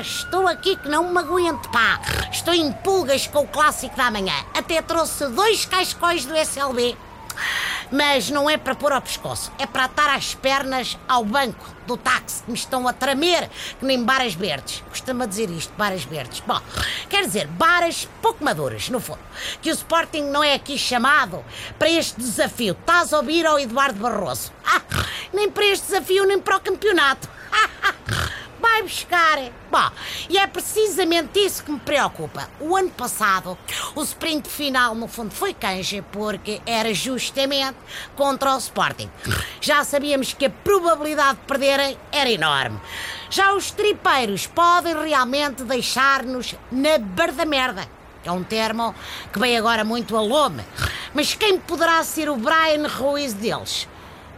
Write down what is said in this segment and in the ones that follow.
estou aqui que não me aguento, pá. Estou em pulgas com o clássico da manhã. Até trouxe dois cascóis do SLB. Mas não é para pôr ao pescoço, é para atar as pernas ao banco do táxi que me estão a tremer, que nem baras verdes. Costumo dizer isto, baras verdes. Bom, quer dizer, baras pouco maduras, no fundo. Que o Sporting não é aqui chamado para este desafio. Estás a ouvir ao Eduardo Barroso? Ah, nem para este desafio, nem para o campeonato. Buscar. Bom, e é precisamente isso que me preocupa. O ano passado, o sprint final, no fundo, foi canja porque era justamente contra o Sporting. Já sabíamos que a probabilidade de perderem era enorme. Já os tripeiros podem realmente deixar-nos na barda merda. É um termo que vem agora muito a lome. Mas quem poderá ser o Brian Ruiz deles?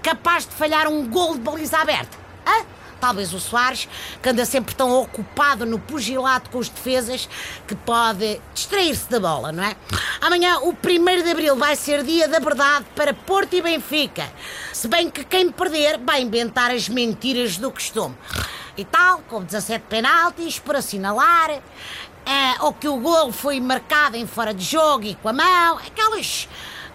Capaz de falhar um gol de baliza aberta? Hã? Talvez o Soares, que anda sempre tão ocupado no pugilato com os defesas, que pode distrair-se da bola, não é? Amanhã, o 1 de Abril, vai ser dia da verdade para Porto e Benfica. Se bem que quem perder vai inventar as mentiras do costume. E tal, com 17 penaltis por assinalar, é, ou que o gol foi marcado em fora de jogo e com a mão, aquelas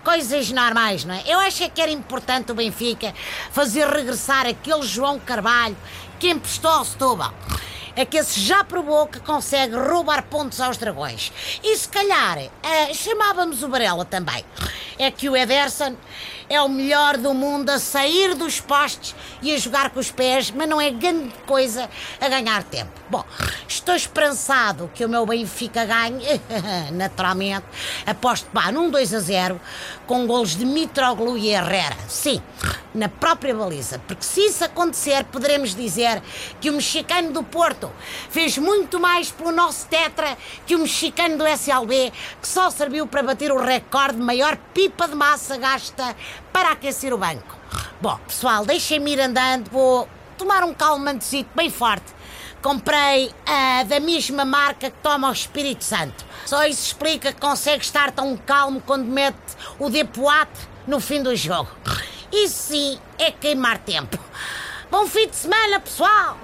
coisas normais, não é? Eu acho que era importante o Benfica fazer regressar aquele João Carvalho que emprestou ao Setúbal. É que esse já provou que consegue roubar pontos aos dragões. E se calhar uh, chamávamos o Varela também. É que o Ederson é o melhor do mundo a sair dos postes e a jogar com os pés, mas não é grande coisa a ganhar tempo. Bom, estou esperançado que o meu Benfica ganhe, naturalmente. Aposto pá, num 2 a 0 com golos de Mitroglou e Herrera. Sim, na própria baliza, porque se isso acontecer, poderemos dizer que o mexicano do Porto fez muito mais pelo nosso tetra que o mexicano do SLB, que só serviu para bater o recorde de maior pipa de massa gasta para aquecer o banco. Bom, pessoal, deixem-me ir andando, vou tomar um calmantezito bem forte. Comprei uh, da mesma marca que toma o Espírito Santo. Só isso explica que consegue estar tão calmo quando mete o depoate no fim do jogo. Isso sim é queimar tempo. Bom fim de semana, pessoal!